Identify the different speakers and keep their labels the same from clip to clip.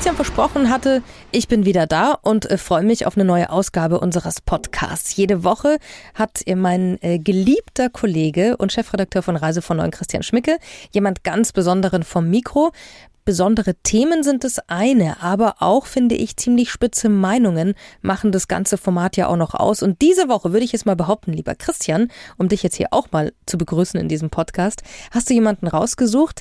Speaker 1: Christian versprochen hatte, ich bin wieder da und äh, freue mich auf eine neue Ausgabe unseres Podcasts. Jede Woche hat mein äh, geliebter Kollege und Chefredakteur von Reise von Neuen Christian Schmicke jemand ganz Besonderen vom Mikro. Besondere Themen sind das eine, aber auch, finde ich, ziemlich spitze Meinungen machen das ganze Format ja auch noch aus. Und diese Woche würde ich jetzt mal behaupten, lieber Christian, um dich jetzt hier auch mal zu begrüßen in diesem Podcast, hast du jemanden rausgesucht,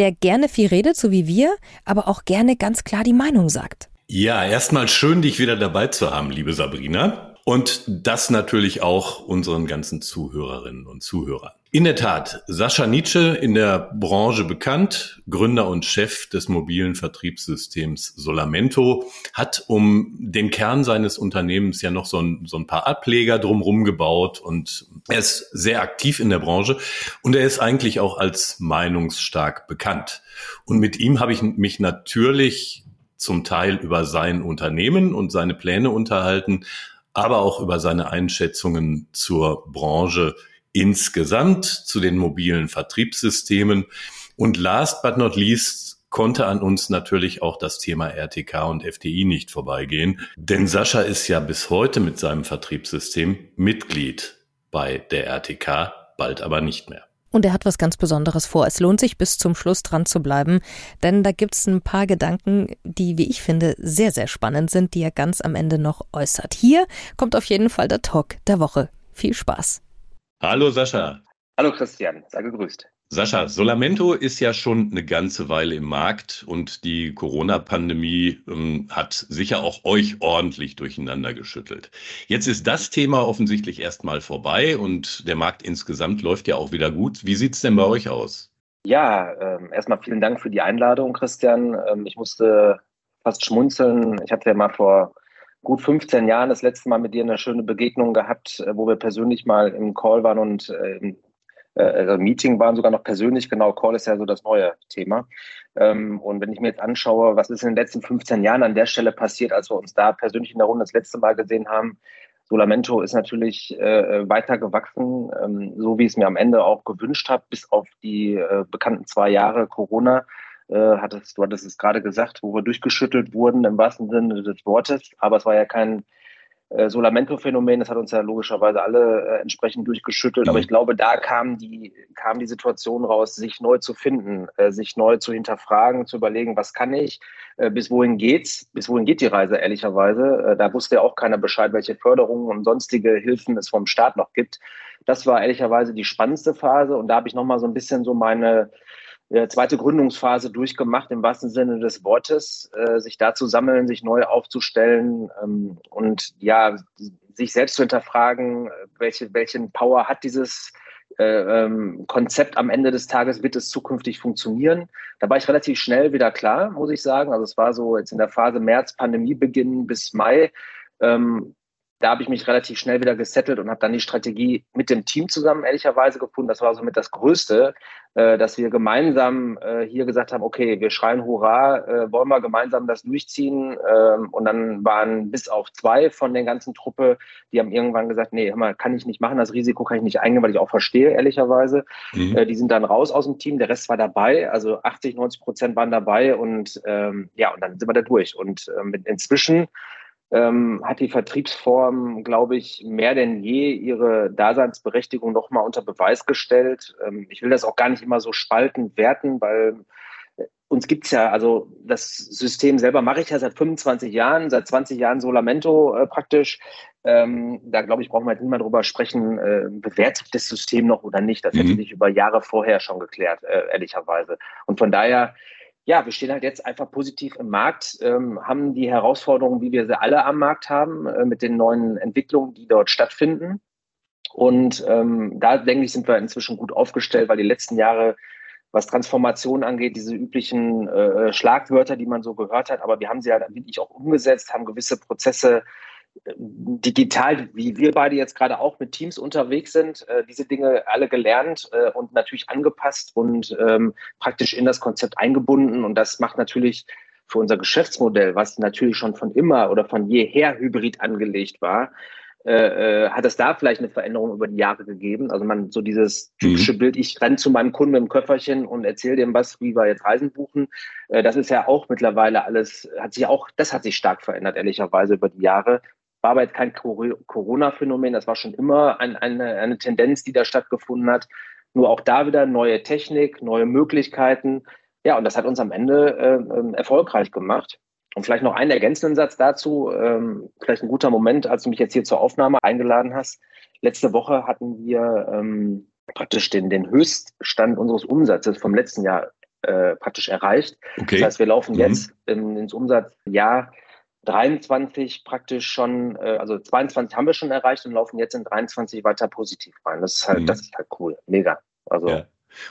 Speaker 1: der gerne viel redet, so wie wir, aber auch gerne ganz klar die Meinung sagt.
Speaker 2: Ja, erstmal schön, dich wieder dabei zu haben, liebe Sabrina. Und das natürlich auch unseren ganzen Zuhörerinnen und Zuhörern. In der Tat, Sascha Nietzsche in der Branche bekannt, Gründer und Chef des mobilen Vertriebssystems Solamento, hat um den Kern seines Unternehmens ja noch so ein, so ein paar Ableger drumherum gebaut und er ist sehr aktiv in der Branche und er ist eigentlich auch als meinungsstark bekannt. Und mit ihm habe ich mich natürlich zum Teil über sein Unternehmen und seine Pläne unterhalten, aber auch über seine Einschätzungen zur Branche insgesamt, zu den mobilen Vertriebssystemen. Und last but not least konnte an uns natürlich auch das Thema RTK und FDI nicht vorbeigehen. Denn Sascha ist ja bis heute mit seinem Vertriebssystem Mitglied bei der RTK, bald aber nicht mehr.
Speaker 1: Und er hat was ganz Besonderes vor. Es lohnt sich bis zum Schluss dran zu bleiben, denn da gibt's ein paar Gedanken, die, wie ich finde, sehr, sehr spannend sind, die er ganz am Ende noch äußert. Hier kommt auf jeden Fall der Talk der Woche. Viel Spaß.
Speaker 2: Hallo Sascha.
Speaker 3: Hallo Christian, sei gegrüßt.
Speaker 2: Sascha, Solamento ist ja schon eine ganze Weile im Markt und die Corona-Pandemie ähm, hat sicher auch euch ordentlich durcheinander geschüttelt. Jetzt ist das Thema offensichtlich erstmal vorbei und der Markt insgesamt läuft ja auch wieder gut. Wie sieht es denn bei euch aus?
Speaker 3: Ja, äh, erstmal vielen Dank für die Einladung, Christian. Ähm, ich musste fast schmunzeln. Ich hatte ja mal vor gut 15 Jahren das letzte Mal mit dir eine schöne Begegnung gehabt, äh, wo wir persönlich mal im Call waren und äh, äh, also Meeting waren sogar noch persönlich, genau, Call ist ja so das neue Thema. Ähm, und wenn ich mir jetzt anschaue, was ist in den letzten 15 Jahren an der Stelle passiert, als wir uns da persönlich in der Runde das letzte Mal gesehen haben, Solamento ist natürlich weiter gewachsen, ähm, so wie ich es mir am Ende auch gewünscht habe, bis auf die bekannten zwei Jahre Corona. Äh, hattest, du hattest es gerade gesagt, wo wir durchgeschüttelt wurden im wahrsten Sinne des Wortes. Aber es war ja kein äh, Solamento-Phänomen, das hat uns ja logischerweise alle äh, entsprechend durchgeschüttelt. Aber mhm. ich glaube, da kam die, kam die Situation raus, sich neu zu finden, äh, sich neu zu hinterfragen, zu überlegen, was kann ich, äh, bis wohin geht's, bis wohin geht die Reise, ehrlicherweise. Äh, da wusste ja auch keiner Bescheid, welche Förderungen und sonstige Hilfen es vom Staat noch gibt. Das war ehrlicherweise die spannendste Phase und da habe ich nochmal so ein bisschen so meine äh, zweite Gründungsphase durchgemacht, im wahrsten Sinne des Wortes, äh, sich da zu sammeln, sich neu aufzustellen ähm, und ja, sich selbst zu hinterfragen, welche, welchen Power hat dieses äh, ähm, Konzept am Ende des Tages, wird es zukünftig funktionieren? Da war ich relativ schnell wieder klar, muss ich sagen. Also es war so jetzt in der Phase März, Pandemiebeginn bis Mai. Ähm, da habe ich mich relativ schnell wieder gesettelt und habe dann die Strategie mit dem Team zusammen ehrlicherweise gefunden. Das war somit das Größte, äh, dass wir gemeinsam äh, hier gesagt haben, okay, wir schreien Hurra, äh, wollen wir gemeinsam das durchziehen. Ähm, und dann waren bis auf zwei von der ganzen Truppe, die haben irgendwann gesagt, nee, hör mal, kann ich nicht machen, das Risiko kann ich nicht eingehen, weil ich auch verstehe, ehrlicherweise. Mhm. Äh, die sind dann raus aus dem Team, der Rest war dabei, also 80, 90 Prozent waren dabei und ähm, ja, und dann sind wir da durch. Und ähm, inzwischen ähm, hat die Vertriebsform, glaube ich, mehr denn je ihre Daseinsberechtigung nochmal unter Beweis gestellt. Ähm, ich will das auch gar nicht immer so spaltend werten, weil äh, uns gibt's ja, also das System selber mache ich ja seit 25 Jahren, seit 20 Jahren Solamento äh, praktisch. Ähm, da glaube ich, brauchen wir jetzt nicht mehr drüber sprechen, äh, bewährt sich das System noch oder nicht. Das mhm. hätte sich über Jahre vorher schon geklärt, äh, ehrlicherweise. Und von daher ja, wir stehen halt jetzt einfach positiv im Markt, ähm, haben die Herausforderungen, wie wir sie alle am Markt haben, äh, mit den neuen Entwicklungen, die dort stattfinden. Und ähm, da denke ich, sind wir inzwischen gut aufgestellt, weil die letzten Jahre, was Transformation angeht, diese üblichen äh, Schlagwörter, die man so gehört hat, aber wir haben sie halt wirklich auch umgesetzt, haben gewisse Prozesse digital, wie wir beide jetzt gerade auch mit Teams unterwegs sind, äh, diese Dinge alle gelernt äh, und natürlich angepasst und ähm, praktisch in das Konzept eingebunden. Und das macht natürlich für unser Geschäftsmodell, was natürlich schon von immer oder von jeher hybrid angelegt war, äh, äh, hat es da vielleicht eine Veränderung über die Jahre gegeben? Also man so dieses typische mhm. Bild, ich renne zu meinem Kunden mit dem Köfferchen und erzähle dem was, wie wir jetzt Reisen buchen. Äh, das ist ja auch mittlerweile alles, hat sich auch, das hat sich stark verändert, ehrlicherweise über die Jahre. War aber jetzt kein Corona-Phänomen, das war schon immer ein, eine, eine Tendenz, die da stattgefunden hat. Nur auch da wieder neue Technik, neue Möglichkeiten. Ja, und das hat uns am Ende äh, ähm, erfolgreich gemacht. Und vielleicht noch einen ergänzenden Satz dazu, ähm, vielleicht ein guter Moment, als du mich jetzt hier zur Aufnahme eingeladen hast. Letzte Woche hatten wir ähm, praktisch den, den Höchststand unseres Umsatzes vom letzten Jahr äh, praktisch erreicht. Okay. Das heißt, wir laufen mhm. jetzt in, ins Umsatzjahr 23 praktisch schon, äh, also 22 haben wir schon erreicht und laufen jetzt in 23 weiter positiv rein. Das ist halt, mhm. das ist halt cool, mega.
Speaker 2: Also ja.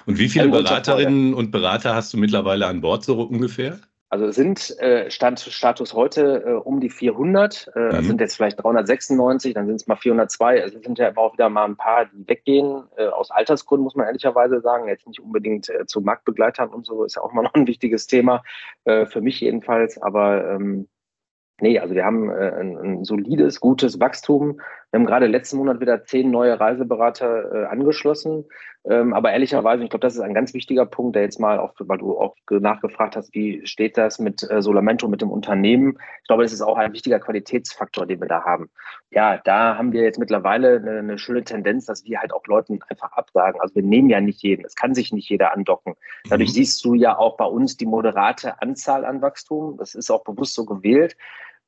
Speaker 2: Und wie viele Beraterinnen und Berater hast du mittlerweile an Bord so ungefähr?
Speaker 3: Also sind äh, Stand, Status heute äh, um die 400, äh, mhm. sind jetzt vielleicht 396, dann sind es mal 402. Also es sind ja auch wieder mal ein paar, die weggehen, äh, aus Altersgründen muss man ehrlicherweise sagen. Jetzt nicht unbedingt äh, zu Marktbegleitern und so, ist ja auch mal noch ein wichtiges Thema, äh, für mich jedenfalls. Aber ähm, Nee, also wir haben äh, ein, ein, solides, gutes Wachstum. Wir haben gerade letzten Monat wieder zehn neue Reiseberater äh, angeschlossen. Ähm, aber ehrlicherweise, ich glaube, das ist ein ganz wichtiger Punkt, der jetzt mal auch, weil du auch nachgefragt hast, wie steht das mit äh, Solamento, mit dem Unternehmen? Ich glaube, das ist auch ein wichtiger Qualitätsfaktor, den wir da haben. Ja, da haben wir jetzt mittlerweile eine, eine schöne Tendenz, dass wir halt auch Leuten einfach absagen. Also wir nehmen ja nicht jeden. Es kann sich nicht jeder andocken. Dadurch mhm. siehst du ja auch bei uns die moderate Anzahl an Wachstum. Das ist auch bewusst so gewählt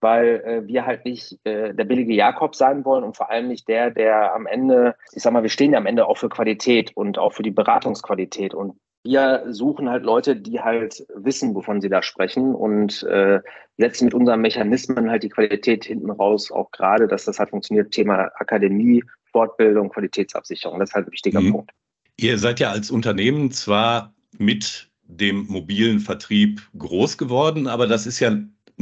Speaker 3: weil äh, wir halt nicht äh, der billige Jakob sein wollen und vor allem nicht der, der am Ende, ich sag mal, wir stehen ja am Ende auch für Qualität und auch für die Beratungsqualität und wir suchen halt Leute, die halt wissen, wovon sie da sprechen und äh, setzen mit unseren Mechanismen halt die Qualität hinten raus, auch gerade, dass das halt funktioniert, Thema Akademie, Fortbildung, Qualitätsabsicherung, das ist halt ein wichtiger mhm. Punkt.
Speaker 2: Ihr seid ja als Unternehmen zwar mit dem mobilen Vertrieb groß geworden, aber das ist ja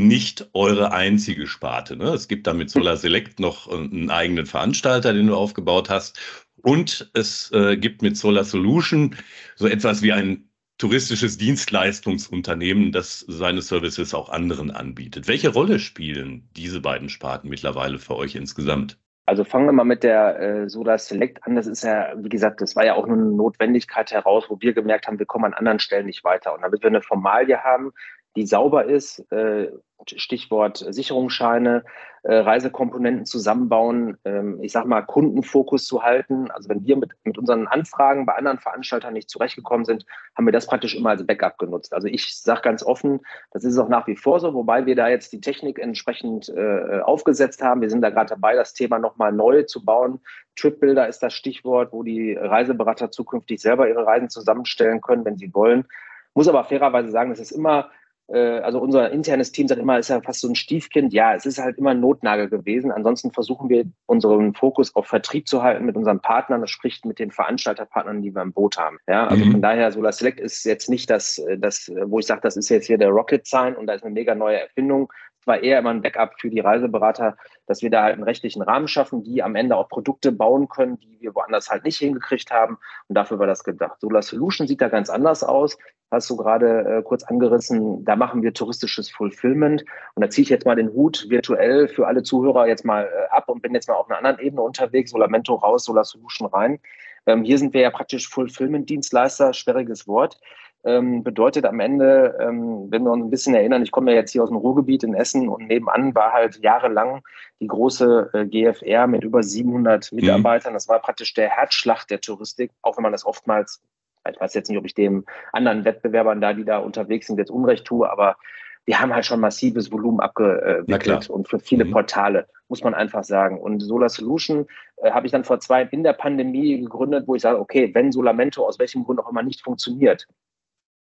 Speaker 2: nicht eure einzige Sparte. Ne? Es gibt da mit Solar Select noch äh, einen eigenen Veranstalter, den du aufgebaut hast. Und es äh, gibt mit Solar Solution so etwas wie ein touristisches Dienstleistungsunternehmen, das seine Services auch anderen anbietet. Welche Rolle spielen diese beiden Sparten mittlerweile für euch insgesamt?
Speaker 3: Also fangen wir mal mit der äh, Solar Select an. Das ist ja, wie gesagt, das war ja auch nur eine Notwendigkeit heraus, wo wir gemerkt haben, wir kommen an anderen Stellen nicht weiter. Und damit wir eine Formalie haben, die sauber ist, äh, Stichwort Sicherungsscheine, äh, Reisekomponenten zusammenbauen, ähm, ich sag mal, Kundenfokus zu halten. Also wenn wir mit, mit unseren Anfragen bei anderen Veranstaltern nicht zurechtgekommen sind, haben wir das praktisch immer als Backup genutzt. Also ich sage ganz offen, das ist auch nach wie vor so, wobei wir da jetzt die Technik entsprechend äh, aufgesetzt haben. Wir sind da gerade dabei, das Thema nochmal neu zu bauen. Tripbuilder ist das Stichwort, wo die Reiseberater zukünftig selber ihre Reisen zusammenstellen können, wenn sie wollen. Muss aber fairerweise sagen, es ist immer also unser internes Team sagt immer, ist ja fast so ein Stiefkind. Ja, es ist halt immer ein Notnagel gewesen. Ansonsten versuchen wir unseren Fokus auf Vertrieb zu halten mit unseren Partnern. Das spricht mit den Veranstalterpartnern, die wir im Boot haben. Ja, also mhm. von daher, Solar Select ist jetzt nicht das, das, wo ich sage, das ist jetzt hier der Rocket Sign und da ist eine mega neue Erfindung, war eher immer ein Backup für die Reiseberater, dass wir da halt einen rechtlichen Rahmen schaffen, die am Ende auch Produkte bauen können, die wir woanders halt nicht hingekriegt haben. Und dafür war das gedacht. Solar Solution sieht da ganz anders aus. Hast du gerade äh, kurz angerissen, da machen wir touristisches Fulfillment. Und da ziehe ich jetzt mal den Hut virtuell für alle Zuhörer jetzt mal äh, ab und bin jetzt mal auf einer anderen Ebene unterwegs. Solamento raus, Solar Solution rein. Ähm, hier sind wir ja praktisch Fulfillment-Dienstleister, sperriges Wort ähm, bedeutet am Ende, ähm, wenn wir uns ein bisschen erinnern, ich komme ja jetzt hier aus dem Ruhrgebiet in Essen und nebenan war halt jahrelang die große äh, GFR mit über 700 mhm. Mitarbeitern. Mhm. Das war praktisch der Herzschlag der Touristik, auch wenn man das oftmals, ich weiß jetzt nicht, ob ich dem anderen Wettbewerbern da, die da unterwegs sind, jetzt Unrecht tue, aber wir haben halt schon massives Volumen abgewickelt und für viele mhm. Portale, muss man einfach sagen. Und Solar Solution äh, habe ich dann vor zwei in der Pandemie gegründet, wo ich sage, okay, wenn Solamento aus welchem Grund auch immer nicht funktioniert,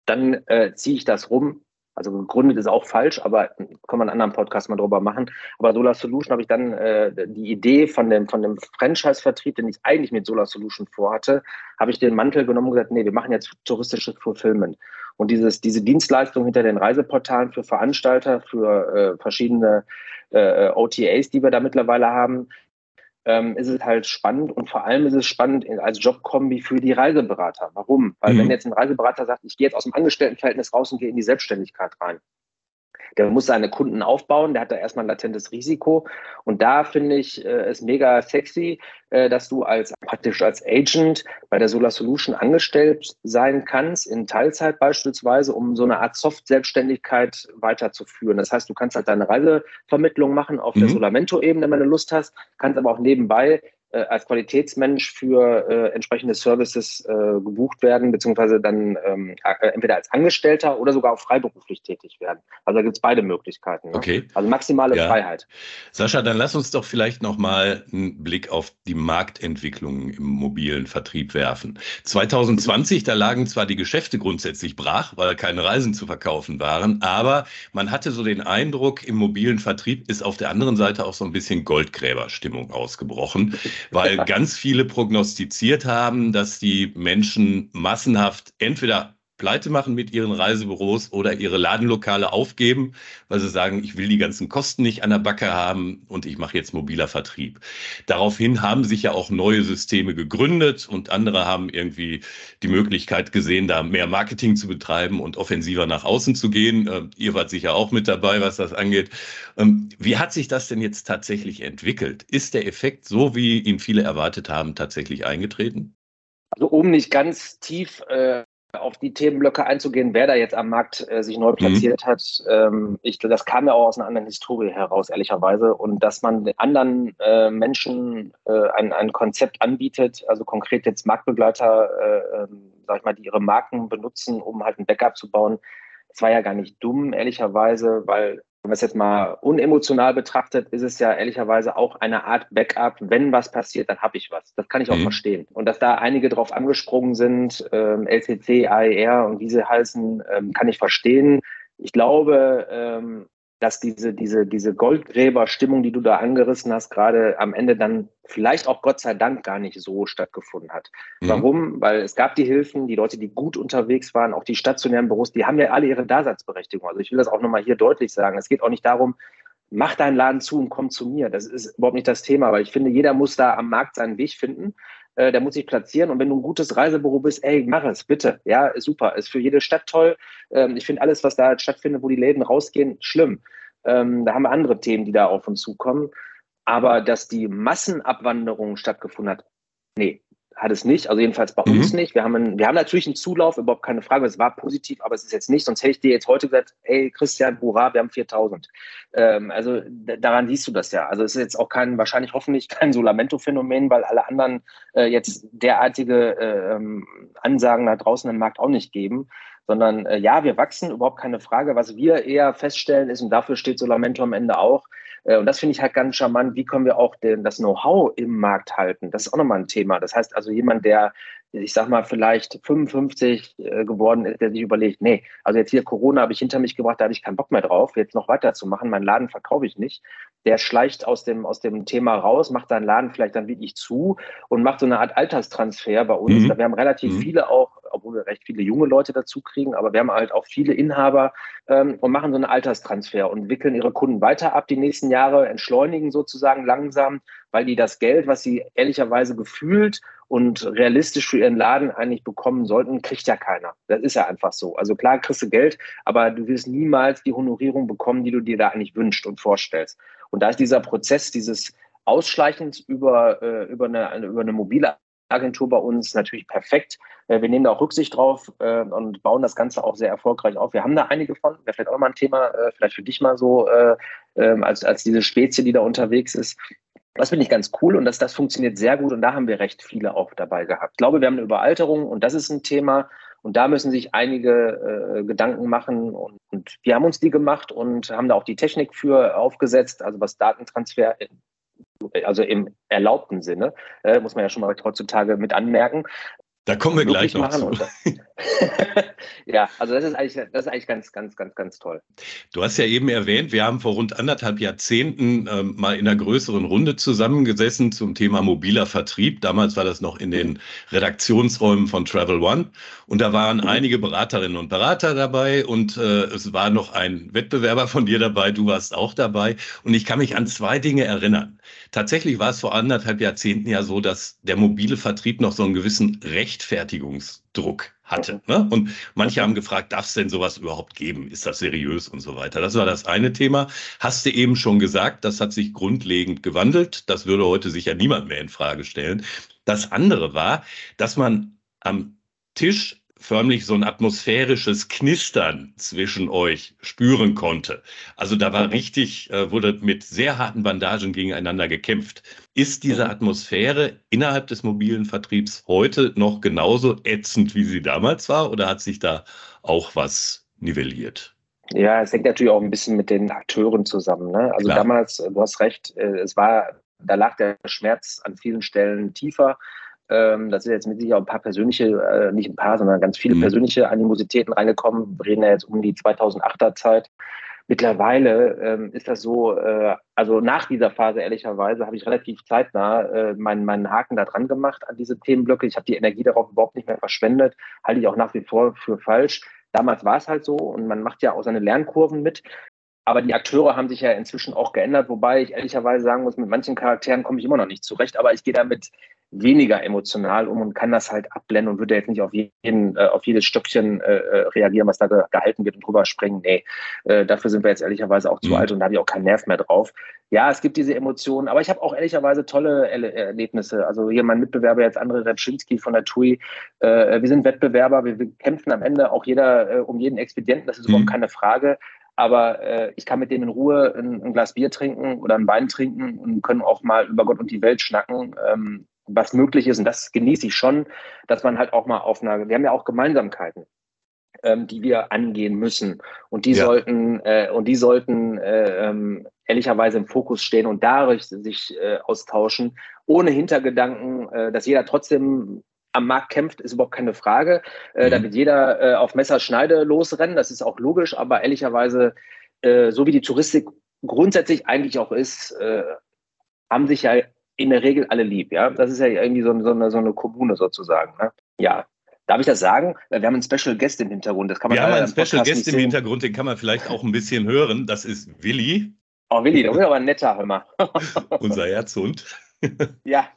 Speaker 3: dann äh, ziehe ich das rum. Also gegründet ist auch falsch, aber kann man einen anderen Podcast mal drüber machen. Aber Solar Solution habe ich dann äh, die Idee von dem, von dem Franchise-Vertrieb, den ich eigentlich mit Solar Solution vorhatte, habe ich den Mantel genommen und gesagt, nee, wir machen jetzt touristisches Fulfillment. Und dieses, diese Dienstleistung hinter den Reiseportalen für Veranstalter, für äh, verschiedene äh, OTAs, die wir da mittlerweile haben, ähm, ist es halt spannend und vor allem ist es spannend als Jobkombi für die Reiseberater. Warum? Weil mhm. wenn jetzt ein Reiseberater sagt, ich gehe jetzt aus dem Angestelltenverhältnis raus und gehe in die Selbstständigkeit rein, der muss seine Kunden aufbauen, der hat da erstmal ein latentes Risiko. Und da finde ich äh, es mega sexy, äh, dass du als praktisch als Agent bei der Solar Solution angestellt sein kannst, in Teilzeit beispielsweise, um so eine Art Soft-Selbstständigkeit weiterzuführen. Das heißt, du kannst halt deine Reisevermittlung machen auf mhm. der Solamento-Ebene, wenn du Lust hast, kannst aber auch nebenbei äh, als Qualitätsmensch für äh, entsprechende Services äh, gebucht werden, beziehungsweise dann ähm, äh, entweder als Angestellter oder sogar auch freiberuflich tätig werden. Also da gibt es beide Möglichkeiten.
Speaker 2: Ne? Okay.
Speaker 3: Also maximale ja. Freiheit.
Speaker 2: Sascha, dann lass uns doch vielleicht nochmal einen Blick auf die Marktentwicklung im mobilen Vertrieb werfen. 2020, da lagen zwar die Geschäfte grundsätzlich brach, weil keine Reisen zu verkaufen waren, aber man hatte so den Eindruck, im mobilen Vertrieb ist auf der anderen Seite auch so ein bisschen Goldgräberstimmung ausgebrochen weil ganz viele prognostiziert haben, dass die Menschen massenhaft entweder pleite machen mit ihren Reisebüros oder ihre Ladenlokale aufgeben, weil sie sagen, ich will die ganzen Kosten nicht an der Backe haben und ich mache jetzt mobiler Vertrieb. Daraufhin haben sich ja auch neue Systeme gegründet und andere haben irgendwie die Möglichkeit gesehen, da mehr Marketing zu betreiben und offensiver nach außen zu gehen. Äh, ihr wart sicher auch mit dabei, was das angeht. Ähm, wie hat sich das denn jetzt tatsächlich entwickelt? Ist der Effekt so, wie ihn viele erwartet haben, tatsächlich eingetreten?
Speaker 3: Also um nicht ganz tief äh, auf die Themenblöcke einzugehen, wer da jetzt am Markt äh, sich neu mhm. platziert mhm. hat. Ähm, ich, das kam ja auch aus einer anderen Historie heraus, ehrlicherweise. Und dass man anderen äh, Menschen äh, ein, ein Konzept anbietet, also konkret jetzt Marktbegleiter, äh, ähm, sag ich mal, die ihre Marken benutzen, um halt ein Backup zu bauen, das war ja gar nicht dumm, ehrlicherweise, weil wenn man es jetzt mal unemotional betrachtet, ist es ja ehrlicherweise auch eine Art Backup. Wenn was passiert, dann habe ich was. Das kann ich auch mhm. verstehen. Und dass da einige drauf angesprungen sind, ähm, LCC, AER und wie sie heißen, ähm, kann ich verstehen. Ich glaube, ähm, dass diese, diese, diese Goldgräberstimmung, die du da angerissen hast, gerade am Ende dann vielleicht auch Gott sei Dank gar nicht so stattgefunden hat. Mhm. Warum? Weil es gab die Hilfen, die Leute, die gut unterwegs waren, auch die stationären Büros, die haben ja alle ihre Daseinsberechtigung. Also ich will das auch nochmal hier deutlich sagen. Es geht auch nicht darum, mach deinen Laden zu und komm zu mir. Das ist überhaupt nicht das Thema, weil ich finde, jeder muss da am Markt seinen Weg finden. Äh, der muss sich platzieren. Und wenn du ein gutes Reisebüro bist, ey, mach es, bitte. Ja, super. Ist für jede Stadt toll. Ähm, ich finde alles, was da stattfindet, wo die Läden rausgehen, schlimm. Ähm, da haben wir andere Themen, die da auf uns zukommen. Aber dass die Massenabwanderung stattgefunden hat, nee, hat es nicht, also jedenfalls bei mhm. uns nicht. Wir haben, einen, wir haben natürlich einen Zulauf, überhaupt keine Frage, es war positiv, aber es ist jetzt nicht, sonst hätte ich dir jetzt heute gesagt, ey Christian, hurra, wir haben 4000. Ähm, also daran siehst du das ja. Also es ist jetzt auch kein, wahrscheinlich hoffentlich kein Solamento-Phänomen, weil alle anderen äh, jetzt derartige äh, Ansagen da draußen im Markt auch nicht geben sondern äh, ja, wir wachsen, überhaupt keine Frage. Was wir eher feststellen ist, und dafür steht Solamento am Ende auch, und das finde ich halt ganz charmant, wie können wir auch den, das Know-how im Markt halten? Das ist auch nochmal ein Thema. Das heißt also jemand, der, ich sag mal, vielleicht 55 äh, geworden ist, der sich überlegt, nee, also jetzt hier Corona habe ich hinter mich gebracht, da habe ich keinen Bock mehr drauf, jetzt noch weiterzumachen, meinen Laden verkaufe ich nicht. Der schleicht aus dem, aus dem Thema raus, macht seinen Laden vielleicht dann wirklich zu und macht so eine Art Alterstransfer bei uns. Mhm. Wir haben relativ mhm. viele auch obwohl wir recht viele junge Leute dazu kriegen, aber wir haben halt auch viele Inhaber ähm, und machen so einen Alterstransfer und wickeln ihre Kunden weiter ab die nächsten Jahre, entschleunigen sozusagen langsam, weil die das Geld, was sie ehrlicherweise gefühlt und realistisch für ihren Laden eigentlich bekommen sollten, kriegt ja keiner. Das ist ja einfach so. Also klar kriegst du Geld, aber du wirst niemals die Honorierung bekommen, die du dir da eigentlich wünscht und vorstellst. Und da ist dieser Prozess, dieses Ausschleichens über, äh, über, eine, über eine mobile Agentur bei uns natürlich perfekt. Äh, wir nehmen da auch Rücksicht drauf äh, und bauen das Ganze auch sehr erfolgreich auf. Wir haben da einige von, wäre vielleicht auch mal ein Thema, äh, vielleicht für dich mal so, ähm, als, als diese Spezie, die da unterwegs ist. Das finde ich ganz cool und das, das funktioniert sehr gut und da haben wir recht viele auch dabei gehabt. Ich glaube, wir haben eine Überalterung und das ist ein Thema und da müssen sich einige äh, Gedanken machen und, und, wir haben uns die gemacht und haben da auch die Technik für aufgesetzt, also was Datentransfer also im erlaubten Sinne, äh, muss man ja schon mal heutzutage mit anmerken.
Speaker 2: Da kommen wir gleich noch zu.
Speaker 3: ja, also das ist eigentlich, das ist eigentlich ganz, ganz, ganz, ganz toll.
Speaker 2: Du hast ja eben erwähnt, wir haben vor rund anderthalb Jahrzehnten äh, mal in einer größeren Runde zusammengesessen zum Thema mobiler Vertrieb. Damals war das noch in den Redaktionsräumen von Travel One. Und da waren mhm. einige Beraterinnen und Berater dabei und äh, es war noch ein Wettbewerber von dir dabei. Du warst auch dabei. Und ich kann mich an zwei Dinge erinnern. Tatsächlich war es vor anderthalb Jahrzehnten ja so, dass der mobile Vertrieb noch so einen gewissen Rechtfertigungsdruck hatte. Ne? Und manche haben gefragt, darf es denn sowas überhaupt geben? Ist das seriös und so weiter? Das war das eine Thema. Hast du eben schon gesagt, das hat sich grundlegend gewandelt. Das würde heute sicher niemand mehr in Frage stellen. Das andere war, dass man am Tisch förmlich so ein atmosphärisches Knistern zwischen euch spüren konnte. Also da war richtig, äh, wurde mit sehr harten Bandagen gegeneinander gekämpft. Ist diese Atmosphäre innerhalb des mobilen Vertriebs heute noch genauso ätzend, wie sie damals war, oder hat sich da auch was nivelliert?
Speaker 3: Ja, es hängt natürlich auch ein bisschen mit den Akteuren zusammen. Ne? Also Klar. damals, du hast recht, äh, es war, da lag der Schmerz an vielen Stellen tiefer. Ähm, da sind jetzt mit Sicherheit ein paar persönliche, äh, nicht ein paar, sondern ganz viele mhm. persönliche Animositäten reingekommen. Wir reden ja jetzt um die 2008er Zeit. Mittlerweile ähm, ist das so, äh, also nach dieser Phase ehrlicherweise habe ich relativ zeitnah äh, meinen, meinen Haken da dran gemacht an diese Themenblöcke. Ich habe die Energie darauf überhaupt nicht mehr verschwendet, halte ich auch nach wie vor für falsch. Damals war es halt so und man macht ja auch seine Lernkurven mit. Aber die Akteure haben sich ja inzwischen auch geändert, wobei ich ehrlicherweise sagen muss, mit manchen Charakteren komme ich immer noch nicht zurecht, aber ich gehe damit weniger emotional um und kann das halt abblenden und würde jetzt nicht auf jeden, äh, auf jedes Stöckchen äh, äh reagieren, was da ge gehalten wird und drüber springen. Nee, äh, dafür sind wir jetzt ehrlicherweise auch zu mhm. alt und da habe ich auch keinen Nerv mehr drauf. Ja, es gibt diese Emotionen, aber ich habe auch ehrlicherweise tolle Erle Erlebnisse. Also hier mein Mitbewerber jetzt André Repschinski von der TUI. Äh, wir sind Wettbewerber, wir, wir, kämpfen am Ende auch jeder äh, um jeden Expedienten, das ist mhm. überhaupt keine Frage aber äh, ich kann mit dem in Ruhe ein, ein, Glas Bier trinken oder ein Wein trinken und können auch mal über Gott und die Welt schnacken. Ähm, was möglich ist. Und das genieße ich schon, dass man halt auch mal auf einer, wir haben ja auch Gemeinsamkeiten, ähm, die wir angehen müssen. Und die ja. sollten, äh, und die sollten äh, ähm, ehrlicherweise im Fokus stehen und dadurch sich äh, austauschen, ohne Hintergedanken, äh, dass jeder trotzdem am Markt kämpft, ist überhaupt keine Frage. Äh, mhm. Da wird jeder äh, auf Messerschneide losrennen, das ist auch logisch, aber ehrlicherweise, äh, so wie die Touristik grundsätzlich eigentlich auch ist, äh, haben sich ja in der Regel alle lieb, ja. Das ist ja irgendwie so, so, eine, so eine Kommune sozusagen. Ne? Ja. Darf ich das sagen? Wir haben einen Special Guest im Hintergrund. Das kann man
Speaker 2: Wir haben einen Special Guest im Hintergrund, den kann man vielleicht auch ein bisschen hören. Das ist Willi.
Speaker 3: Oh, Willi, du bist aber ein netter, hör mal.
Speaker 2: Unser Herzhund.
Speaker 3: ja,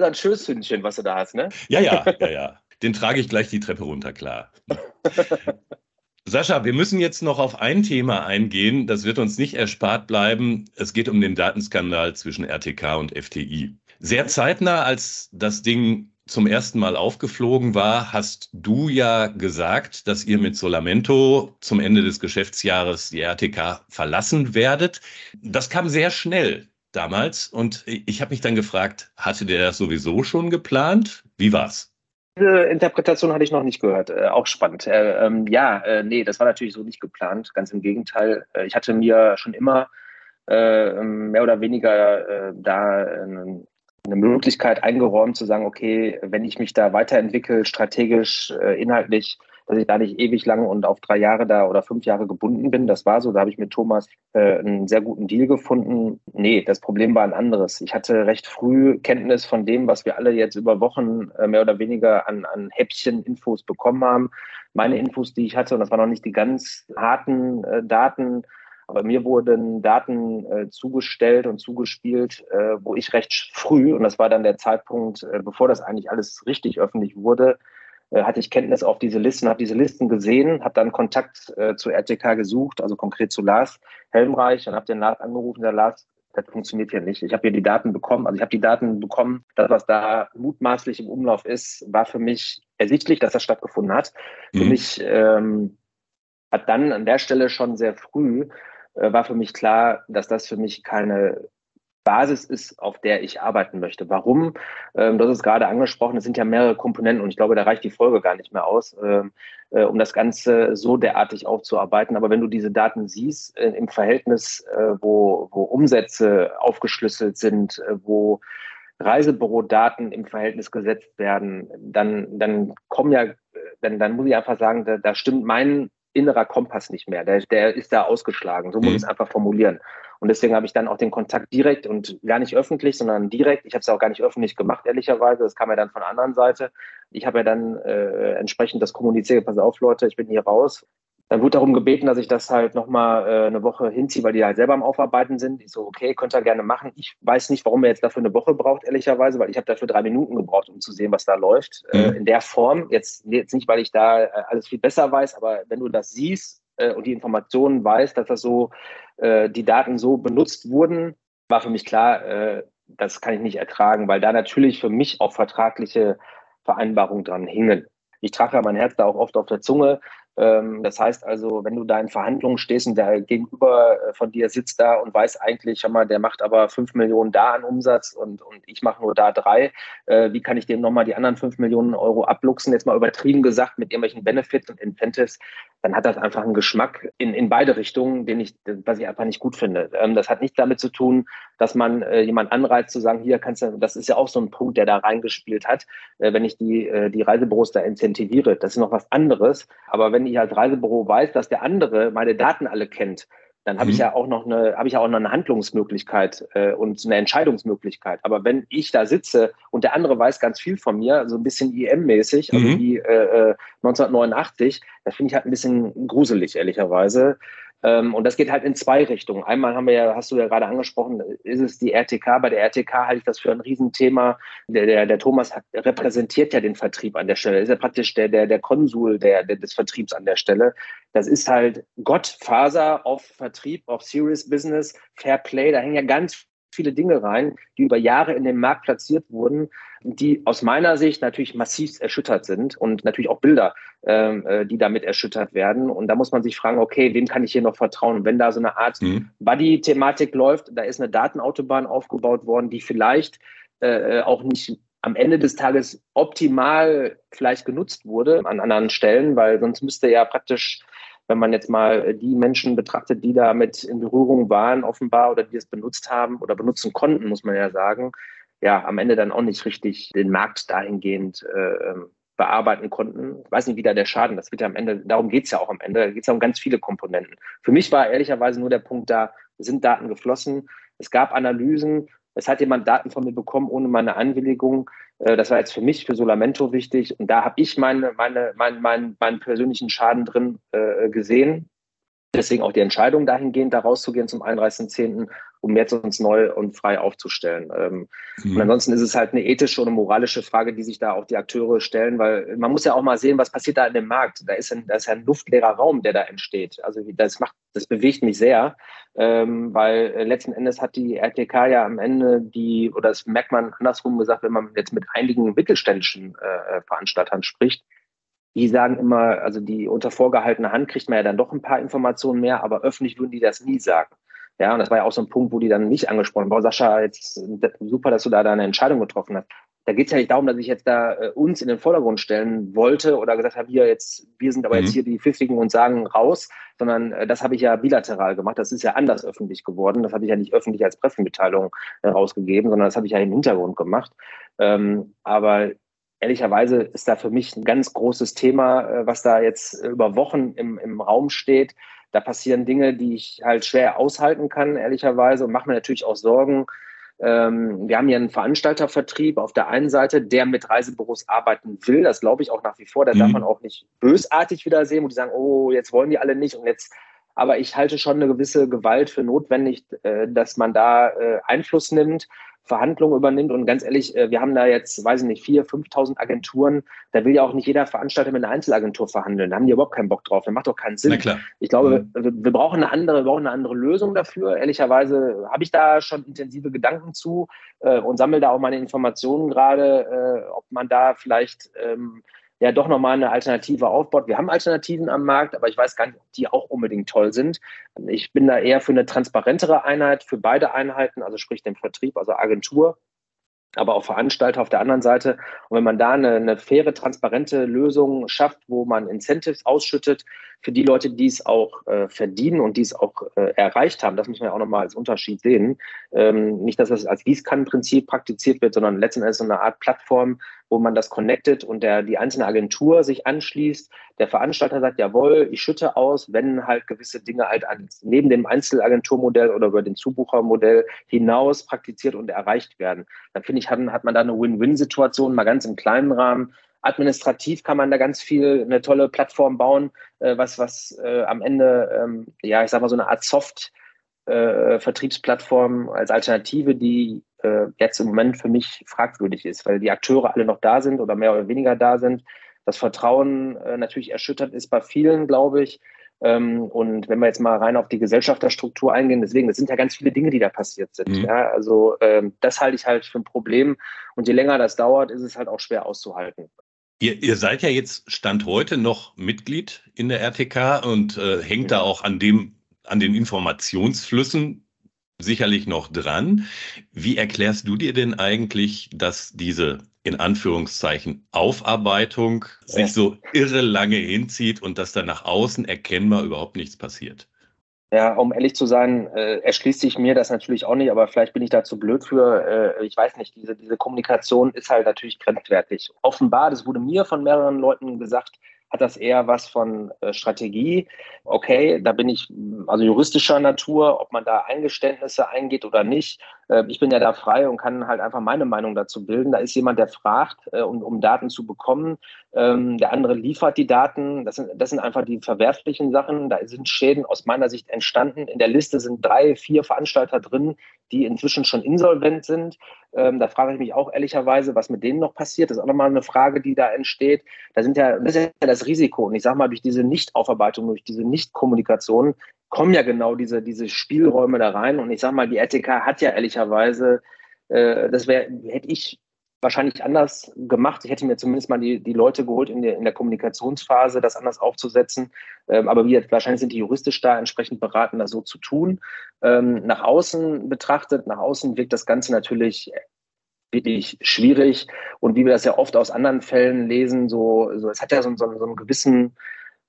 Speaker 3: das ist ein schönes Hündchen, was du da hast, ne?
Speaker 2: Ja, ja, ja, ja. Den trage ich gleich die Treppe runter, klar. Sascha, wir müssen jetzt noch auf ein Thema eingehen. Das wird uns nicht erspart bleiben. Es geht um den Datenskandal zwischen RTK und FTI. Sehr zeitnah, als das Ding zum ersten Mal aufgeflogen war, hast du ja gesagt, dass ihr mit Solamento zum Ende des Geschäftsjahres die RTK verlassen werdet. Das kam sehr schnell damals und ich habe mich dann gefragt, hatte der das sowieso schon geplant? Wie war's?
Speaker 3: Diese Interpretation hatte ich noch nicht gehört. Äh, auch spannend. Äh, ähm, ja, äh, nee, das war natürlich so nicht geplant. Ganz im Gegenteil. Äh, ich hatte mir schon immer äh, mehr oder weniger äh, da eine Möglichkeit eingeräumt, zu sagen, okay, wenn ich mich da weiterentwickle, strategisch, inhaltlich, dass ich da nicht ewig lang und auf drei Jahre da oder fünf Jahre gebunden bin. Das war so. Da habe ich mit Thomas äh, einen sehr guten Deal gefunden. Nee, das Problem war ein anderes. Ich hatte recht früh Kenntnis von dem, was wir alle jetzt über Wochen äh, mehr oder weniger an, an Häppchen Infos bekommen haben. Meine Infos, die ich hatte, und das waren noch nicht die ganz harten äh, Daten, aber mir wurden Daten äh, zugestellt und zugespielt, äh, wo ich recht früh, und das war dann der Zeitpunkt, äh, bevor das eigentlich alles richtig öffentlich wurde, hatte ich Kenntnis auf diese Listen, habe diese Listen gesehen, habe dann Kontakt äh, zu RTK gesucht, also konkret zu Lars Helmreich und habe den Lars angerufen, der Lars, das funktioniert hier nicht. Ich habe hier die Daten bekommen, also ich habe die Daten bekommen, das, was da mutmaßlich im Umlauf ist, war für mich ersichtlich, dass das stattgefunden hat. Mhm. Für mich ähm, hat dann an der Stelle schon sehr früh, äh, war für mich klar, dass das für mich keine Basis ist, auf der ich arbeiten möchte. Warum? Ähm, das ist gerade angesprochen, es sind ja mehrere Komponenten und ich glaube, da reicht die Folge gar nicht mehr aus, ähm, äh, um das Ganze so derartig aufzuarbeiten. Aber wenn du diese Daten siehst, äh, im Verhältnis, äh, wo, wo Umsätze aufgeschlüsselt sind, äh, wo Reisebürodaten im Verhältnis gesetzt werden, dann, dann kommen ja dann, dann muss ich einfach sagen, da, da stimmt mein innerer Kompass nicht mehr. Der, der ist da ausgeschlagen. So muss ich es einfach formulieren. Und deswegen habe ich dann auch den Kontakt direkt und gar nicht öffentlich, sondern direkt. Ich habe es auch gar nicht öffentlich gemacht, ehrlicherweise. Das kam ja dann von der anderen Seite. Ich habe ja dann äh, entsprechend das kommuniziert, pass auf, Leute, ich bin hier raus. Dann wurde darum gebeten, dass ich das halt nochmal äh, eine Woche hinziehe, weil die halt selber am Aufarbeiten sind. Ich so, okay, könnt ihr gerne machen. Ich weiß nicht, warum er jetzt dafür eine Woche braucht, ehrlicherweise, weil ich habe dafür drei Minuten gebraucht, um zu sehen, was da läuft. Äh, mhm. Äh, in der Form, jetzt, jetzt nicht, weil ich da äh, alles viel besser weiß, aber wenn du das siehst äh, und die Informationen weißt, dass das so, äh, die Daten so benutzt wurden, war für mich klar, äh, das kann ich nicht ertragen, weil da natürlich für mich auch vertragliche Vereinbarungen dran hingen. Ich trage ja mein Herz da auch oft auf der Zunge. Ähm, das heißt also, wenn du da in Verhandlungen stehst und der Gegenüber äh, von dir sitzt da und weiß eigentlich, mal, der macht aber fünf Millionen da an Umsatz und, und ich mache nur da drei, äh, wie kann ich dem nochmal die anderen fünf Millionen Euro abluchsen, jetzt mal übertrieben gesagt, mit irgendwelchen Benefits und Incentives, dann hat das einfach einen Geschmack in, in beide Richtungen, den ich, was ich einfach nicht gut finde. Ähm, das hat nichts damit zu tun, dass man äh, jemand anreizt zu sagen, hier kannst du, das ist ja auch so ein Punkt, der da reingespielt hat, äh, wenn ich die, die Reisebüros da incentiviere. Das ist noch was anderes. Aber wenn ich als Reisebüro weiß, dass der andere meine Daten alle kennt, dann habe mhm. ich ja auch noch eine, habe ich ja auch noch eine Handlungsmöglichkeit äh, und eine Entscheidungsmöglichkeit. Aber wenn ich da sitze und der andere weiß ganz viel von mir, so ein bisschen IM-mäßig, also mhm. wie äh, 1989, äh, das finde ich halt ein bisschen gruselig, ehrlicherweise. Ähm, und das geht halt in zwei Richtungen. Einmal haben wir ja, hast du ja gerade angesprochen, ist es die RTK. Bei der RTK halte ich das für ein Riesenthema. Der, der, der Thomas repräsentiert ja den Vertrieb an der Stelle. Ist ja praktisch der, der, der Konsul der, der, des Vertriebs an der Stelle. Das ist halt Gottfaser auf Vertrieb, auf Serious Business, Fair Play. Da hängen ja ganz viele Dinge rein, die über Jahre in den Markt platziert wurden, die aus meiner Sicht natürlich massiv erschüttert sind und natürlich auch Bilder, ähm, äh, die damit erschüttert werden. Und da muss man sich fragen, okay, wem kann ich hier noch vertrauen? Und wenn da so eine Art mhm. Buddy-Thematik läuft, da ist eine Datenautobahn aufgebaut worden, die vielleicht äh, auch nicht am Ende des Tages optimal vielleicht genutzt wurde an anderen Stellen, weil sonst müsste ja praktisch wenn man jetzt mal die Menschen betrachtet, die damit in Berührung waren, offenbar, oder die es benutzt haben oder benutzen konnten, muss man ja sagen, ja, am Ende dann auch nicht richtig den Markt dahingehend äh, ähm, bearbeiten konnten. Ich weiß nicht, wie da der Schaden, das wird ja am Ende, darum geht es ja auch am Ende, da geht es ja um ganz viele Komponenten. Für mich war ehrlicherweise nur der Punkt da, sind Daten geflossen, es gab Analysen, es hat jemand Daten von mir bekommen ohne meine Anwilligung. Äh, das war jetzt für mich, für Solamento wichtig. Und da habe ich meine, meine, mein, mein, meinen persönlichen Schaden drin äh, gesehen. Deswegen auch die Entscheidung dahingehend, da rauszugehen zum 31.10 um jetzt uns neu und frei aufzustellen. Ähm, mhm. Und ansonsten ist es halt eine ethische und eine moralische Frage, die sich da auch die Akteure stellen, weil man muss ja auch mal sehen, was passiert da in dem Markt. Da ist ein, da ist ein luftleerer Raum, der da entsteht. Also das macht, das bewegt mich sehr, ähm, weil äh, letzten Endes hat die RTK ja am Ende die, oder das merkt man andersrum gesagt, wenn man jetzt mit einigen mittelständischen äh, Veranstaltern spricht, die sagen immer, also die unter vorgehaltener Hand kriegt man ja dann doch ein paar Informationen mehr, aber öffentlich würden die das nie sagen. Ja, und das war ja auch so ein Punkt, wo die dann nicht angesprochen haben. Boah, Sascha, jetzt super, dass du da deine Entscheidung getroffen hast. Da geht es ja nicht darum, dass ich jetzt da äh, uns in den Vordergrund stellen wollte oder gesagt habe, hier jetzt, wir sind aber mhm. jetzt hier die Pfiffigen und sagen raus, sondern äh, das habe ich ja bilateral gemacht. Das ist ja anders öffentlich geworden. Das habe ich ja nicht öffentlich als Pressemitteilung äh, rausgegeben, sondern das habe ich ja im Hintergrund gemacht. Ähm, aber ehrlicherweise ist da für mich ein ganz großes Thema, äh, was da jetzt über Wochen im, im Raum steht da passieren Dinge, die ich halt schwer aushalten kann, ehrlicherweise, und mache mir natürlich auch Sorgen. Ähm, wir haben hier einen Veranstaltervertrieb auf der einen Seite, der mit Reisebüros arbeiten will. Das glaube ich auch nach wie vor. Da mhm. darf man auch nicht bösartig wieder sehen, wo die sagen, oh, jetzt wollen die alle nicht und jetzt. Aber ich halte schon eine gewisse Gewalt für notwendig, äh, dass man da äh, Einfluss nimmt Verhandlungen übernimmt. Und ganz ehrlich, äh, wir haben da jetzt, weiß ich nicht, vier, 5.000 Agenturen. Da will ja auch nicht jeder Veranstalter mit einer Einzelagentur verhandeln. Da haben die überhaupt keinen Bock drauf. Das macht doch keinen Sinn. Ich glaube, mhm. wir, wir, brauchen eine andere, wir brauchen eine andere Lösung dafür. Ehrlicherweise habe ich da schon intensive Gedanken zu äh, und sammle da auch meine Informationen gerade, äh, ob man da vielleicht ähm, ja doch nochmal eine Alternative aufbaut. Wir haben Alternativen am Markt, aber ich weiß gar nicht, ob die auch unbedingt toll sind. Ich bin da eher für eine transparentere Einheit, für beide Einheiten, also sprich den Vertrieb, also Agentur, aber auch Veranstalter auf der anderen Seite. Und wenn man da eine, eine faire, transparente Lösung schafft, wo man Incentives ausschüttet für die Leute, die es auch äh, verdienen und die es auch äh, erreicht haben, das muss man ja auch nochmal als Unterschied sehen. Ähm, nicht, dass das als Gießkannenprinzip praktiziert wird, sondern letzten Endes so eine Art Plattform, wo man das connectet und der, die einzelne Agentur sich anschließt. Der Veranstalter sagt, jawohl, ich schütte aus, wenn halt gewisse Dinge halt neben dem Einzelagenturmodell oder über den Zubuchermodell hinaus praktiziert und erreicht werden. Dann finde ich, hat, hat man da eine Win-Win-Situation, mal ganz im kleinen Rahmen. Administrativ kann man da ganz viel, eine tolle Plattform bauen, äh, was, was äh, am Ende, ähm, ja, ich sag mal, so eine Art Soft- äh, Vertriebsplattform als Alternative, die äh, jetzt im Moment für mich fragwürdig ist, weil die Akteure alle noch da sind oder mehr oder weniger da sind. Das Vertrauen äh, natürlich erschüttert ist bei vielen, glaube ich. Ähm, und wenn wir jetzt mal rein auf die Gesellschafterstruktur eingehen, deswegen, das sind ja ganz viele Dinge, die da passiert sind. Mhm. Ja, also ähm, das halte ich halt für ein Problem. Und je länger das dauert, ist es halt auch schwer auszuhalten.
Speaker 2: Ihr, ihr seid ja jetzt Stand heute noch Mitglied in der RTK und äh, hängt ja. da auch an dem an den Informationsflüssen sicherlich noch dran. Wie erklärst du dir denn eigentlich, dass diese in Anführungszeichen Aufarbeitung sich so irre lange hinzieht und dass da nach außen erkennbar überhaupt nichts passiert?
Speaker 3: Ja, um ehrlich zu sein, äh, erschließt sich mir das natürlich auch nicht, aber vielleicht bin ich da zu blöd für. Äh, ich weiß nicht, diese, diese Kommunikation ist halt natürlich grenzwertig. Offenbar, das wurde mir von mehreren Leuten gesagt, hat das eher was von äh, Strategie. Okay, da bin ich also juristischer Natur, ob man da Eingeständnisse eingeht oder nicht. Äh, ich bin ja da frei und kann halt einfach meine Meinung dazu bilden. Da ist jemand, der fragt, äh, um, um Daten zu bekommen. Ähm, der andere liefert die Daten. Das sind, das sind einfach die verwerflichen Sachen. Da sind Schäden aus meiner Sicht entstanden. In der Liste sind drei, vier Veranstalter drin, die inzwischen schon insolvent sind. Ähm, da frage ich mich auch ehrlicherweise, was mit denen noch passiert. Das ist auch nochmal eine Frage, die da entsteht. Da sind ja, das ist ja das Risiko. Und ich sage mal, durch diese Nichtaufarbeitung, durch diese Nichtkommunikation kommen ja genau diese, diese Spielräume da rein. Und ich sage mal, die RTK hat ja ehrlicherweise, äh, das wäre, hätte ich wahrscheinlich anders gemacht. Ich hätte mir zumindest mal die, die Leute geholt, in der, in der Kommunikationsphase das anders aufzusetzen. Ähm, aber wie, wahrscheinlich sind die juristisch da entsprechend beraten, das so zu tun. Ähm, nach außen betrachtet, nach außen wirkt das Ganze natürlich wirklich schwierig. Und wie wir das ja oft aus anderen Fällen lesen, so, so es hat ja so, so, so einen gewissen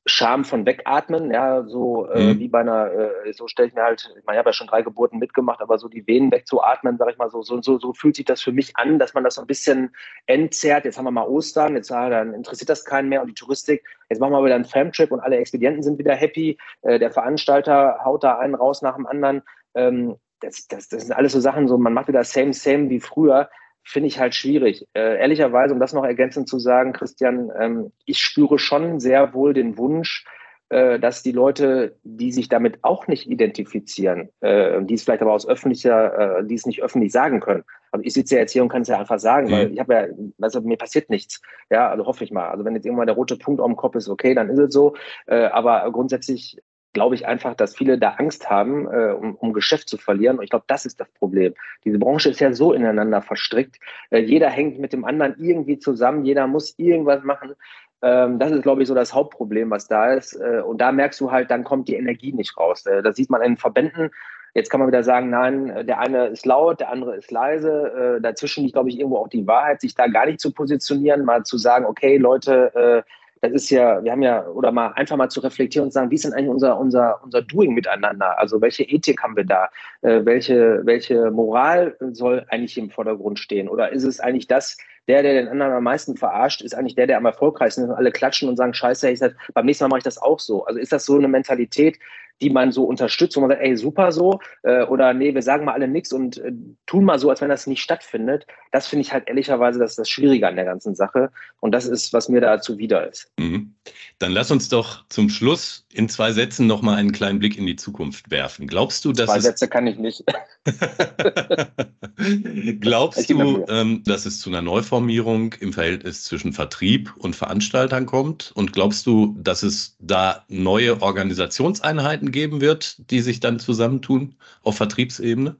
Speaker 3: Scham von Wegatmen, ja, so äh, mhm. wie bei einer, äh, so stelle ich mir halt, ich meine, ich habe ja schon drei Geburten mitgemacht, aber so die Venen wegzuatmen, sage ich mal so, so, so, so fühlt sich das für mich an, dass man das so ein bisschen entzerrt. Jetzt haben wir mal Ostern, jetzt ah, dann interessiert das keinen mehr und die Touristik, jetzt machen wir wieder einen Famtrip und alle Expedienten sind wieder happy, äh, der Veranstalter haut da einen raus nach dem anderen. Ähm, das, das, das sind alles so Sachen, so man macht wieder same, same wie früher finde ich halt schwierig. Äh, ehrlicherweise, um das noch ergänzend zu sagen, Christian, ähm, ich spüre schon sehr wohl den Wunsch, äh, dass die Leute, die sich damit auch nicht identifizieren, äh, die es vielleicht aber aus öffentlicher, äh, die es nicht öffentlich sagen können. Also ich sitze ja jetzt hier und kann es ja einfach sagen, mhm. weil ich habe ja, also mir passiert nichts. Ja, also hoffe ich mal. Also wenn jetzt irgendwann der rote Punkt auf dem Kopf ist, okay, dann ist es so. Äh, aber grundsätzlich glaube ich einfach, dass viele da Angst haben, äh, um, um Geschäft zu verlieren. Und ich glaube, das ist das Problem. Diese Branche ist ja so ineinander verstrickt. Äh, jeder hängt mit dem anderen irgendwie zusammen. Jeder muss irgendwas machen. Ähm, das ist, glaube ich, so das Hauptproblem, was da ist. Äh, und da merkst du halt, dann kommt die Energie nicht raus. Äh, das sieht man in den Verbänden. Jetzt kann man wieder sagen, nein, der eine ist laut, der andere ist leise. Äh, dazwischen liegt, glaube ich, irgendwo auch die Wahrheit, sich da gar nicht zu positionieren, mal zu sagen, okay, Leute, äh, das ist ja, wir haben ja, oder mal einfach mal zu reflektieren und sagen, wie ist denn eigentlich unser, unser, unser Doing miteinander? Also welche Ethik haben wir da? Äh, welche, welche Moral soll eigentlich im Vordergrund stehen? Oder ist es eigentlich das, der, der den anderen am meisten verarscht, ist eigentlich der, der am erfolgreichsten ist und alle klatschen und sagen, scheiße, ich sag, beim nächsten Mal mache ich das auch so. Also ist das so eine Mentalität, die man so unterstützt, wo man sagt, ey, super so, äh, oder nee, wir sagen mal alle nichts und äh, tun mal so, als wenn das nicht stattfindet. Das finde ich halt ehrlicherweise das, das Schwierige an der ganzen Sache. Und das ist, was mir da zuwider ist. Mhm.
Speaker 2: Dann lass uns doch zum Schluss in zwei Sätzen nochmal einen kleinen Blick in die Zukunft werfen. Glaubst du, dass
Speaker 3: Zwei Sätze kann ich nicht.
Speaker 2: Glaubst du, ähm, dass es zu einer Neuformierung im Verhältnis zwischen Vertrieb und Veranstaltern kommt? Und glaubst du, dass es da neue Organisationseinheiten geben wird, die sich dann zusammentun auf Vertriebsebene?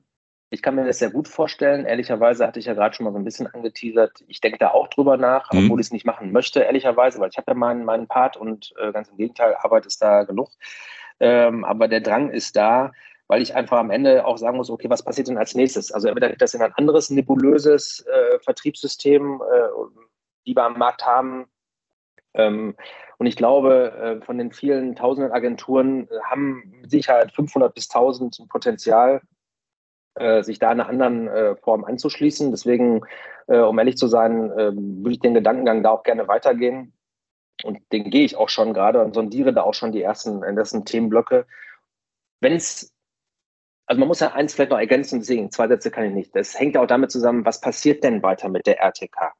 Speaker 3: Ich kann mir das sehr gut vorstellen. Ehrlicherweise hatte ich ja gerade schon mal so ein bisschen angeteasert. Ich denke da auch drüber nach, mhm. obwohl ich es nicht machen möchte, ehrlicherweise, weil ich habe ja meinen, meinen Part und äh, ganz im Gegenteil, Arbeit ist da genug. Ähm, aber der Drang ist da, weil ich einfach am Ende auch sagen muss, okay, was passiert denn als nächstes? Also entweder geht das in ein anderes nebulöses äh, Vertriebssystem, äh, die wir am Markt haben. Ähm, und ich glaube, äh, von den vielen tausenden Agenturen haben mit Sicherheit 500 bis 1000 Potenzial. äh, sich da einer anderen äh, Form anzuschließen. Deswegen, äh, um ehrlich zu sein, äh, würde ich den Gedankengang da auch gerne weitergehen. Und den gehe ich auch schon gerade und sondiere da auch schon die ersten, ersten Themenblöcke. Wenn es also man muss ja eins vielleicht noch ergänzen, deswegen zwei Sätze kann ich nicht. Das hängt auch damit zusammen, was passiert denn weiter mit der RTK?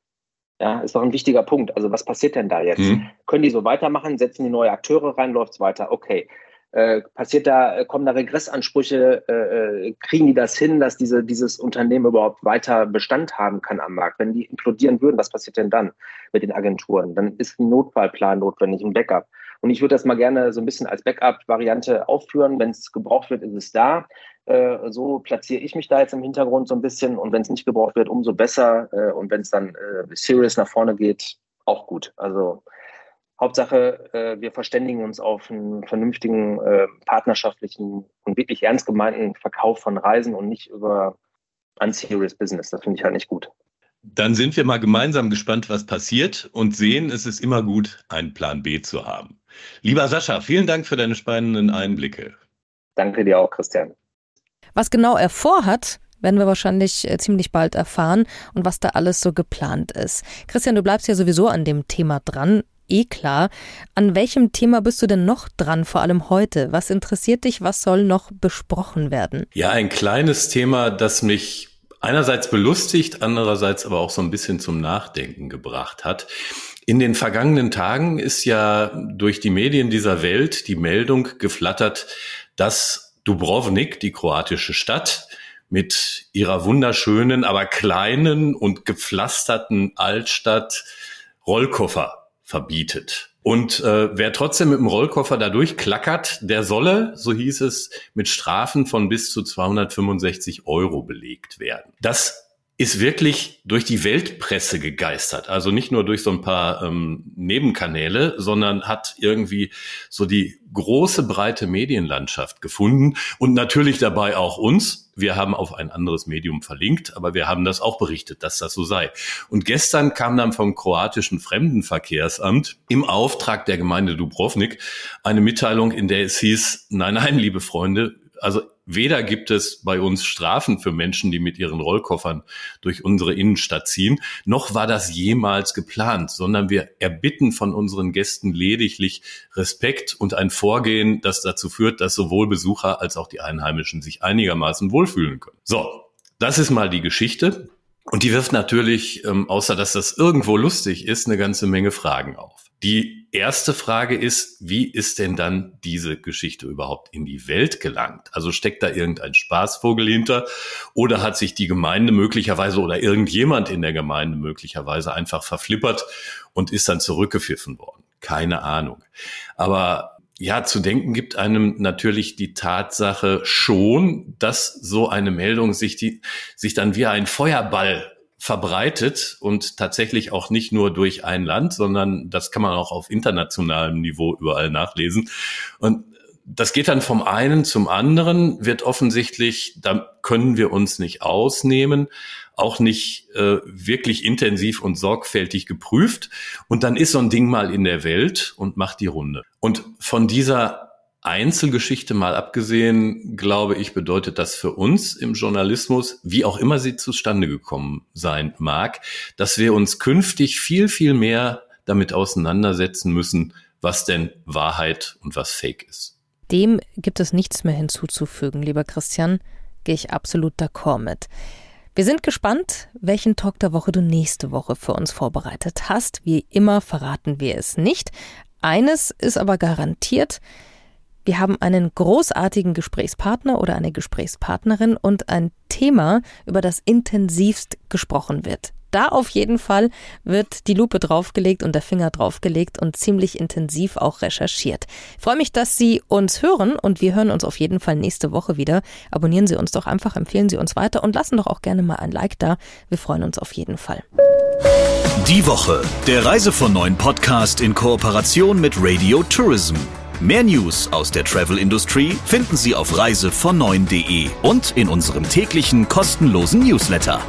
Speaker 3: Ja, ist doch ein wichtiger Punkt. Also was passiert denn da jetzt? Mhm. Können die so weitermachen? Setzen die neue Akteure rein? Läuft es weiter? Okay. Äh, passiert da, äh, kommen da Regressansprüche, äh, äh, kriegen die das hin, dass diese, dieses Unternehmen überhaupt weiter Bestand haben kann am Markt? Wenn die implodieren würden, was passiert denn dann mit den Agenturen? Dann ist ein Notfallplan notwendig, ein Backup. Und ich würde das mal gerne so ein bisschen als Backup-Variante aufführen. Wenn es gebraucht wird, ist es da. Äh, so platziere ich mich da jetzt im Hintergrund so ein bisschen. Und wenn es nicht gebraucht wird, umso besser. Äh, und wenn es dann äh, serious nach vorne geht, auch gut. Also Hauptsache, äh, wir verständigen uns auf einen vernünftigen, äh, partnerschaftlichen und wirklich ernst gemeinten Verkauf von Reisen und nicht über unserious Business. Das finde ich halt nicht gut.
Speaker 2: Dann sind wir mal gemeinsam gespannt, was passiert und sehen, es ist immer gut, einen Plan B zu haben. Lieber Sascha, vielen Dank für deine spannenden Einblicke.
Speaker 3: Danke dir auch, Christian.
Speaker 1: Was genau er vorhat, werden wir wahrscheinlich äh, ziemlich bald erfahren und was da alles so geplant ist. Christian, du bleibst ja sowieso an dem Thema dran. Eh klar. An welchem Thema bist du denn noch dran, vor allem heute? Was interessiert dich? Was soll noch besprochen werden?
Speaker 2: Ja, ein kleines Thema, das mich einerseits belustigt, andererseits aber auch so ein bisschen zum Nachdenken gebracht hat. In den vergangenen Tagen ist ja durch die Medien dieser Welt die Meldung geflattert, dass Dubrovnik, die kroatische Stadt, mit ihrer wunderschönen, aber kleinen und gepflasterten Altstadt Rollkoffer verbietet. Und äh, wer trotzdem mit dem Rollkoffer da durchklackert, der solle, so hieß es, mit Strafen von bis zu 265 Euro belegt werden. Das ist wirklich durch die Weltpresse gegeistert. Also nicht nur durch so ein paar ähm, Nebenkanäle, sondern hat irgendwie so die große, breite Medienlandschaft gefunden und natürlich dabei auch uns. Wir haben auf ein anderes Medium verlinkt, aber wir haben das auch berichtet, dass das so sei. Und gestern kam dann vom kroatischen Fremdenverkehrsamt im Auftrag der Gemeinde Dubrovnik eine Mitteilung, in der es hieß, nein, nein, liebe Freunde, also weder gibt es bei uns Strafen für Menschen, die mit ihren Rollkoffern durch unsere Innenstadt ziehen, noch war das jemals geplant, sondern wir erbitten von unseren Gästen lediglich Respekt und ein Vorgehen, das dazu führt, dass sowohl Besucher als auch die Einheimischen sich einigermaßen wohlfühlen können. So, das ist mal die Geschichte. Und die wirft natürlich, ähm, außer dass das irgendwo lustig ist, eine ganze Menge Fragen auf. Die erste Frage ist, wie ist denn dann diese Geschichte überhaupt in die Welt gelangt? Also steckt da irgendein Spaßvogel hinter oder hat sich die Gemeinde möglicherweise oder irgendjemand in der Gemeinde möglicherweise einfach verflippert und ist dann zurückgepfiffen worden? Keine Ahnung. Aber ja, zu denken gibt einem natürlich die Tatsache schon, dass so eine Meldung sich die, sich dann wie ein Feuerball verbreitet und tatsächlich auch nicht nur durch ein Land, sondern das kann man auch auf internationalem Niveau überall nachlesen. Und das geht dann vom einen zum anderen, wird offensichtlich, da können wir uns nicht ausnehmen, auch nicht äh, wirklich intensiv und sorgfältig geprüft. Und dann ist so ein Ding mal in der Welt und macht die Runde. Und von dieser Einzelgeschichte mal abgesehen, glaube ich, bedeutet das für uns im Journalismus, wie auch immer sie zustande gekommen sein mag, dass wir uns künftig viel, viel mehr damit auseinandersetzen müssen, was denn Wahrheit und was Fake ist.
Speaker 1: Dem gibt es nichts mehr hinzuzufügen, lieber Christian, gehe ich absolut d'accord mit. Wir sind gespannt, welchen Talk der Woche du nächste Woche für uns vorbereitet hast. Wie immer verraten wir es nicht. Eines ist aber garantiert, wir haben einen großartigen Gesprächspartner oder eine Gesprächspartnerin und ein Thema, über das intensivst gesprochen wird. Da auf jeden Fall wird die Lupe draufgelegt und der Finger draufgelegt und ziemlich intensiv auch recherchiert. Ich freue mich, dass Sie uns hören und wir hören uns auf jeden Fall nächste Woche wieder. Abonnieren Sie uns doch einfach, empfehlen Sie uns weiter und lassen doch auch gerne mal ein Like da. Wir freuen uns auf jeden Fall.
Speaker 4: Die Woche, der Reise von neuen Podcast in Kooperation mit Radio Tourism. Mehr News aus der Travel Industry finden Sie auf reisevon9.de und in unserem täglichen kostenlosen Newsletter.